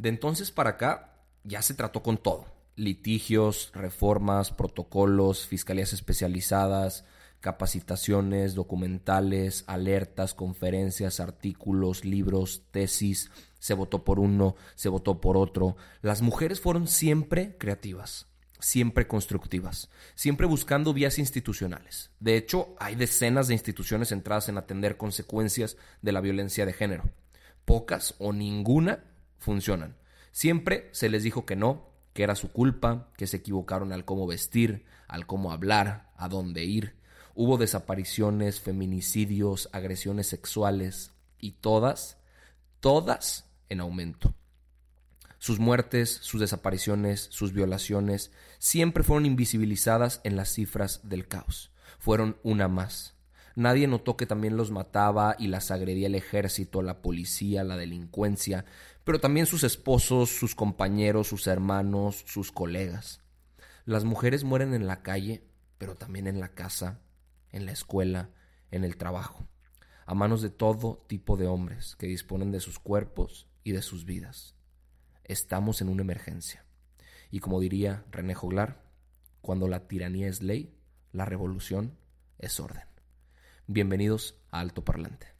De entonces para acá ya se trató con todo. Litigios, reformas, protocolos, fiscalías especializadas, capacitaciones, documentales, alertas, conferencias, artículos, libros, tesis. Se votó por uno, se votó por otro. Las mujeres fueron siempre creativas, siempre constructivas, siempre buscando vías institucionales. De hecho, hay decenas de instituciones centradas en atender consecuencias de la violencia de género. Pocas o ninguna funcionan. Siempre se les dijo que no, que era su culpa, que se equivocaron al cómo vestir, al cómo hablar, a dónde ir. Hubo desapariciones, feminicidios, agresiones sexuales y todas, todas en aumento. Sus muertes, sus desapariciones, sus violaciones siempre fueron invisibilizadas en las cifras del caos. Fueron una más. Nadie notó que también los mataba y las agredía el ejército, la policía, la delincuencia, pero también sus esposos, sus compañeros, sus hermanos, sus colegas. Las mujeres mueren en la calle, pero también en la casa, en la escuela, en el trabajo, a manos de todo tipo de hombres que disponen de sus cuerpos y de sus vidas. Estamos en una emergencia. Y como diría René Joglar, cuando la tiranía es ley, la revolución es orden. Bienvenidos a Alto Parlante.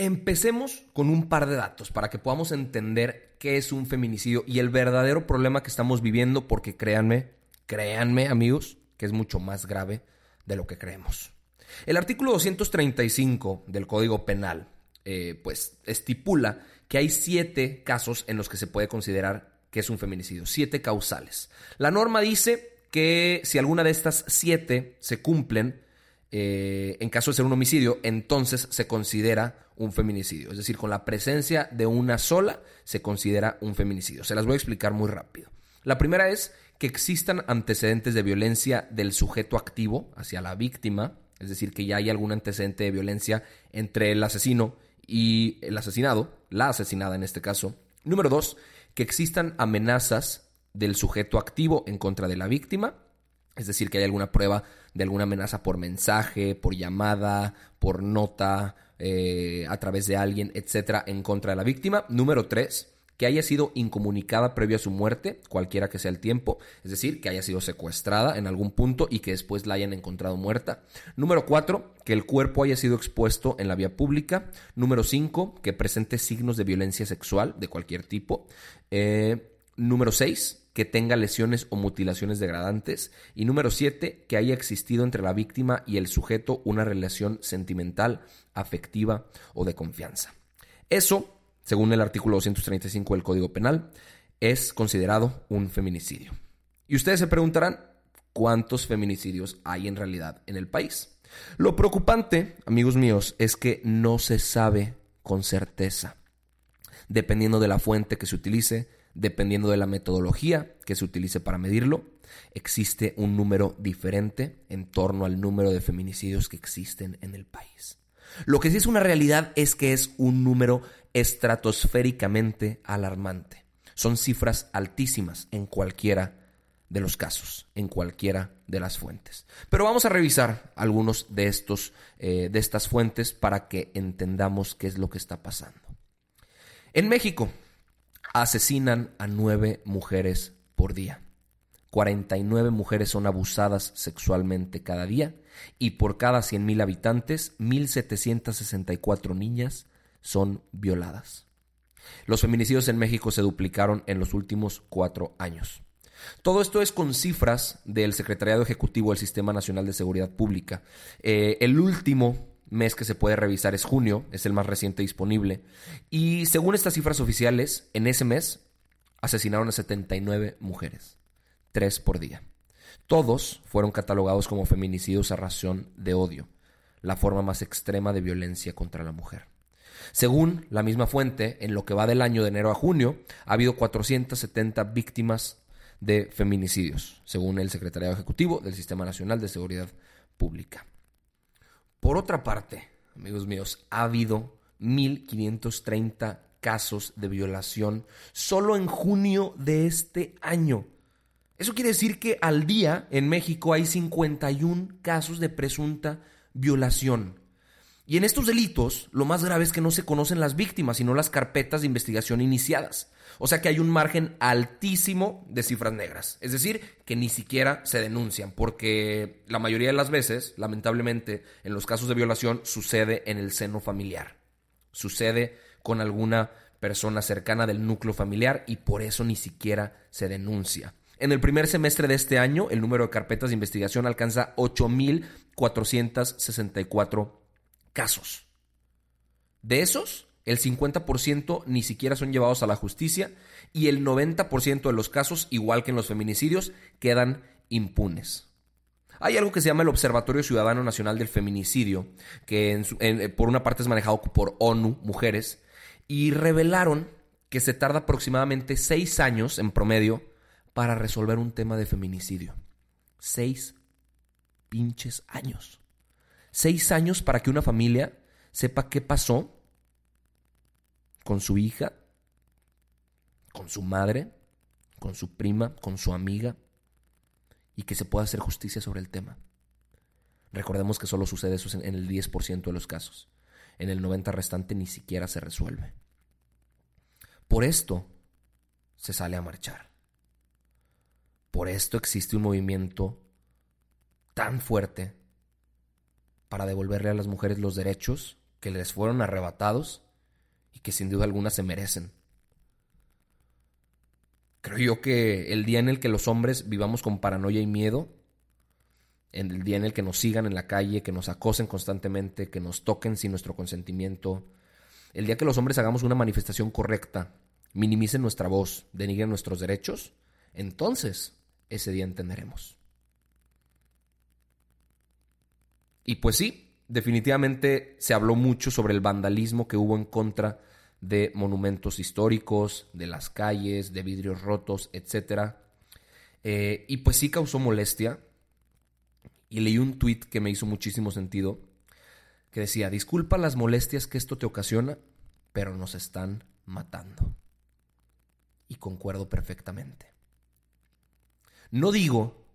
Empecemos con un par de datos para que podamos entender qué es un feminicidio y el verdadero problema que estamos viviendo, porque créanme, créanme amigos, que es mucho más grave de lo que creemos. El artículo 235 del Código Penal, eh, pues estipula que hay siete casos en los que se puede considerar que es un feminicidio, siete causales. La norma dice que si alguna de estas siete se cumplen, eh, en caso de ser un homicidio, entonces se considera un feminicidio. Es decir, con la presencia de una sola se considera un feminicidio. Se las voy a explicar muy rápido. La primera es que existan antecedentes de violencia del sujeto activo hacia la víctima, es decir, que ya hay algún antecedente de violencia entre el asesino y el asesinado, la asesinada en este caso. Número dos, que existan amenazas del sujeto activo en contra de la víctima, es decir, que hay alguna prueba de alguna amenaza por mensaje, por llamada, por nota, eh, a través de alguien, etcétera, en contra de la víctima. Número tres, que haya sido incomunicada previo a su muerte, cualquiera que sea el tiempo, es decir, que haya sido secuestrada en algún punto y que después la hayan encontrado muerta. Número cuatro, que el cuerpo haya sido expuesto en la vía pública. Número cinco, que presente signos de violencia sexual de cualquier tipo. Eh, número seis, que tenga lesiones o mutilaciones degradantes. Y número siete, que haya existido entre la víctima y el sujeto una relación sentimental, afectiva o de confianza. Eso, según el artículo 235 del Código Penal, es considerado un feminicidio. Y ustedes se preguntarán, ¿cuántos feminicidios hay en realidad en el país? Lo preocupante, amigos míos, es que no se sabe con certeza. Dependiendo de la fuente que se utilice, dependiendo de la metodología que se utilice para medirlo, existe un número diferente en torno al número de feminicidios que existen en el país. Lo que sí es una realidad es que es un número estratosféricamente alarmante. Son cifras altísimas en cualquiera de los casos, en cualquiera de las fuentes. Pero vamos a revisar algunos de estos, eh, de estas fuentes para que entendamos qué es lo que está pasando. En México, asesinan a nueve mujeres por día. 49 mujeres son abusadas sexualmente cada día y por cada 100.000 habitantes, 1.764 niñas son violadas. Los feminicidios en México se duplicaron en los últimos cuatro años. Todo esto es con cifras del Secretariado Ejecutivo del Sistema Nacional de Seguridad Pública. Eh, el último mes que se puede revisar es junio, es el más reciente disponible. Y según estas cifras oficiales, en ese mes asesinaron a 79 mujeres, tres por día. Todos fueron catalogados como feminicidios a razón de odio, la forma más extrema de violencia contra la mujer. Según la misma fuente, en lo que va del año de enero a junio, ha habido 470 víctimas de feminicidios, según el Secretariado Ejecutivo del Sistema Nacional de Seguridad Pública. Por otra parte, amigos míos, ha habido 1.530 casos de violación solo en junio de este año. Eso quiere decir que al día en México hay 51 casos de presunta violación. Y en estos delitos, lo más grave es que no se conocen las víctimas, sino las carpetas de investigación iniciadas. O sea que hay un margen altísimo de cifras negras. Es decir, que ni siquiera se denuncian, porque la mayoría de las veces, lamentablemente, en los casos de violación sucede en el seno familiar. Sucede con alguna persona cercana del núcleo familiar y por eso ni siquiera se denuncia. En el primer semestre de este año, el número de carpetas de investigación alcanza 8.464 casos. De esos, el 50% ni siquiera son llevados a la justicia y el 90% de los casos, igual que en los feminicidios, quedan impunes. Hay algo que se llama el Observatorio Ciudadano Nacional del Feminicidio, que por una parte es manejado por ONU, mujeres, y revelaron que se tarda aproximadamente seis años en promedio para resolver un tema de feminicidio. Seis pinches años seis años para que una familia sepa qué pasó con su hija, con su madre, con su prima, con su amiga, y que se pueda hacer justicia sobre el tema. Recordemos que solo sucede eso en el 10% de los casos. En el 90% restante ni siquiera se resuelve. Por esto se sale a marchar. Por esto existe un movimiento tan fuerte para devolverle a las mujeres los derechos que les fueron arrebatados y que sin duda alguna se merecen. Creo yo que el día en el que los hombres vivamos con paranoia y miedo, en el día en el que nos sigan en la calle, que nos acosen constantemente, que nos toquen sin nuestro consentimiento, el día que los hombres hagamos una manifestación correcta, minimicen nuestra voz, denigren nuestros derechos, entonces ese día entenderemos. Y pues sí, definitivamente se habló mucho sobre el vandalismo que hubo en contra de monumentos históricos, de las calles, de vidrios rotos, etc. Eh, y pues sí causó molestia. Y leí un tuit que me hizo muchísimo sentido, que decía, disculpa las molestias que esto te ocasiona, pero nos están matando. Y concuerdo perfectamente. No digo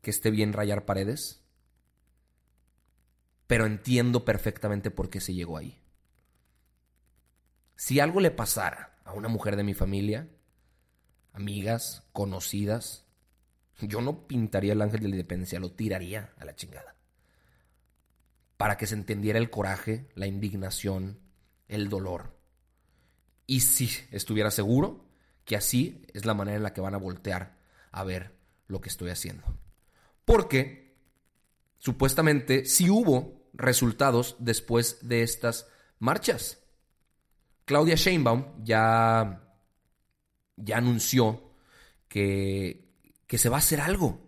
que esté bien rayar paredes, pero entiendo perfectamente por qué se llegó ahí. Si algo le pasara a una mujer de mi familia, amigas, conocidas, yo no pintaría el ángel de la independencia, lo tiraría a la chingada. Para que se entendiera el coraje, la indignación, el dolor. Y si estuviera seguro que así es la manera en la que van a voltear a ver lo que estoy haciendo. Porque supuestamente sí hubo resultados después de estas marchas. Claudia Sheinbaum ya, ya anunció que, que se va a hacer algo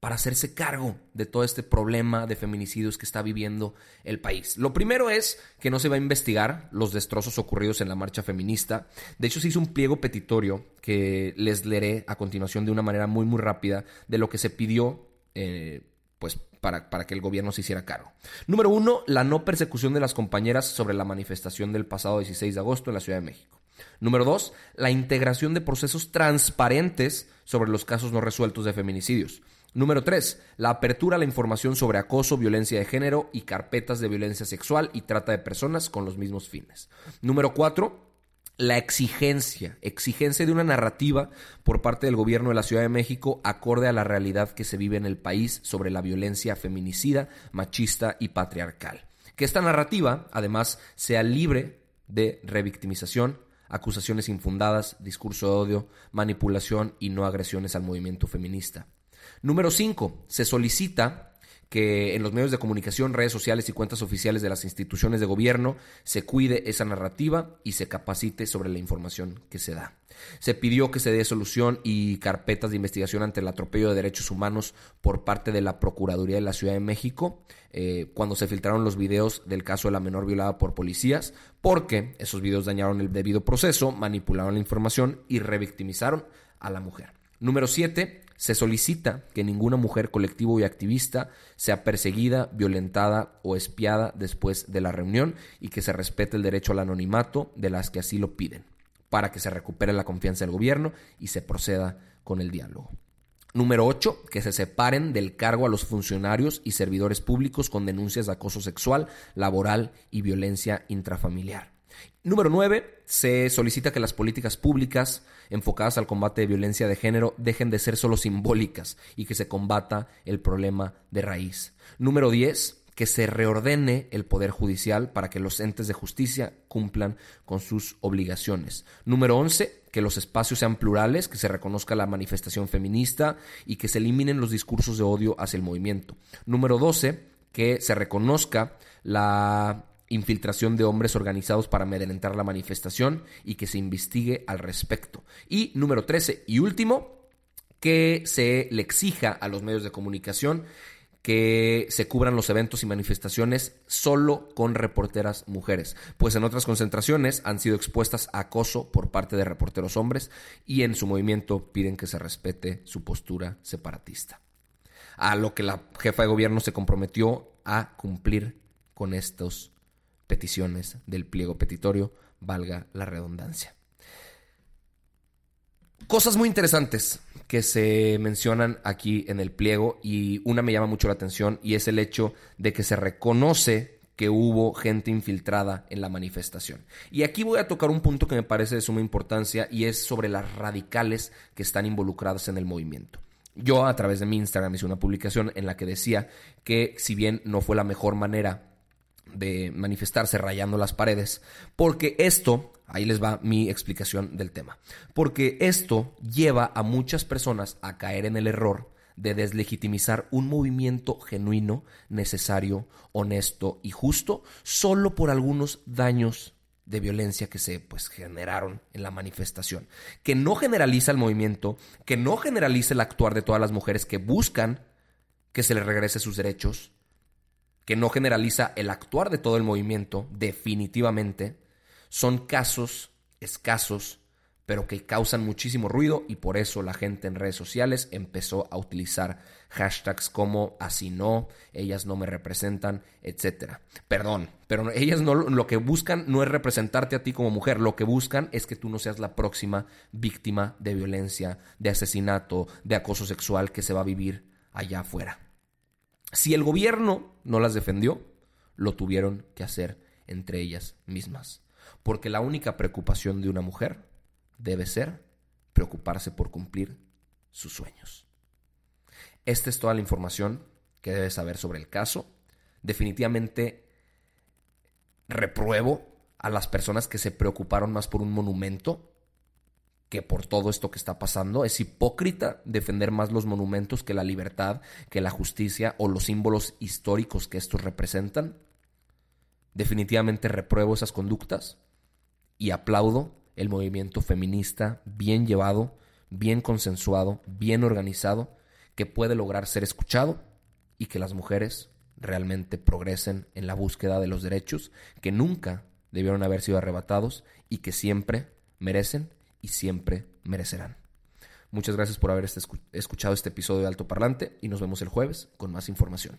para hacerse cargo de todo este problema de feminicidios que está viviendo el país. Lo primero es que no se va a investigar los destrozos ocurridos en la marcha feminista. De hecho, se hizo un pliego petitorio que les leeré a continuación de una manera muy, muy rápida de lo que se pidió eh, pues para, para, que el gobierno se hiciera cargo. Número uno, la no persecución de las compañeras sobre la manifestación del pasado 16 de agosto en la Ciudad de México. Número dos, la integración de procesos transparentes sobre los casos no resueltos de feminicidios. Número tres, la apertura a la información sobre acoso, violencia de género y carpetas de violencia sexual y trata de personas con los mismos fines. Número cuatro, la exigencia, exigencia de una narrativa por parte del gobierno de la Ciudad de México acorde a la realidad que se vive en el país sobre la violencia feminicida, machista y patriarcal. Que esta narrativa, además, sea libre de revictimización, acusaciones infundadas, discurso de odio, manipulación y no agresiones al movimiento feminista. Número 5. Se solicita que en los medios de comunicación, redes sociales y cuentas oficiales de las instituciones de gobierno se cuide esa narrativa y se capacite sobre la información que se da. Se pidió que se dé solución y carpetas de investigación ante el atropello de derechos humanos por parte de la Procuraduría de la Ciudad de México eh, cuando se filtraron los videos del caso de la menor violada por policías, porque esos videos dañaron el debido proceso, manipularon la información y revictimizaron a la mujer. Número 7. Se solicita que ninguna mujer colectivo y activista sea perseguida, violentada o espiada después de la reunión y que se respete el derecho al anonimato de las que así lo piden, para que se recupere la confianza del gobierno y se proceda con el diálogo. Número 8. Que se separen del cargo a los funcionarios y servidores públicos con denuncias de acoso sexual, laboral y violencia intrafamiliar. Número 9. Se solicita que las políticas públicas enfocadas al combate de violencia de género dejen de ser solo simbólicas y que se combata el problema de raíz. Número 10 que se reordene el Poder Judicial para que los entes de justicia cumplan con sus obligaciones. Número 11, que los espacios sean plurales, que se reconozca la manifestación feminista y que se eliminen los discursos de odio hacia el movimiento. Número 12, que se reconozca la infiltración de hombres organizados para amedrentar la manifestación y que se investigue al respecto. Y número 13 y último, que se le exija a los medios de comunicación que se cubran los eventos y manifestaciones solo con reporteras mujeres, pues en otras concentraciones han sido expuestas a acoso por parte de reporteros hombres y en su movimiento piden que se respete su postura separatista. A lo que la jefa de gobierno se comprometió a cumplir con estos peticiones del pliego petitorio, valga la redundancia. Cosas muy interesantes que se mencionan aquí en el pliego y una me llama mucho la atención y es el hecho de que se reconoce que hubo gente infiltrada en la manifestación. Y aquí voy a tocar un punto que me parece de suma importancia y es sobre las radicales que están involucradas en el movimiento. Yo a través de mi Instagram hice una publicación en la que decía que si bien no fue la mejor manera de manifestarse rayando las paredes, porque esto, ahí les va mi explicación del tema, porque esto lleva a muchas personas a caer en el error de deslegitimizar un movimiento genuino, necesario, honesto y justo solo por algunos daños de violencia que se pues generaron en la manifestación, que no generaliza el movimiento, que no generaliza el actuar de todas las mujeres que buscan que se les regrese sus derechos, que no generaliza el actuar de todo el movimiento, definitivamente, son casos escasos, pero que causan muchísimo ruido y por eso la gente en redes sociales empezó a utilizar hashtags como así no, ellas no me representan, etc. Perdón, pero ellas no lo que buscan no es representarte a ti como mujer, lo que buscan es que tú no seas la próxima víctima de violencia, de asesinato, de acoso sexual que se va a vivir allá afuera. Si el gobierno no las defendió, lo tuvieron que hacer entre ellas mismas. Porque la única preocupación de una mujer debe ser preocuparse por cumplir sus sueños. Esta es toda la información que debes saber sobre el caso. Definitivamente repruebo a las personas que se preocuparon más por un monumento que por todo esto que está pasando. Es hipócrita defender más los monumentos que la libertad, que la justicia o los símbolos históricos que estos representan. Definitivamente repruebo esas conductas y aplaudo el movimiento feminista bien llevado, bien consensuado, bien organizado, que puede lograr ser escuchado y que las mujeres realmente progresen en la búsqueda de los derechos que nunca debieron haber sido arrebatados y que siempre merecen y siempre merecerán. Muchas gracias por haber este escuchado este episodio de Alto Parlante y nos vemos el jueves con más información.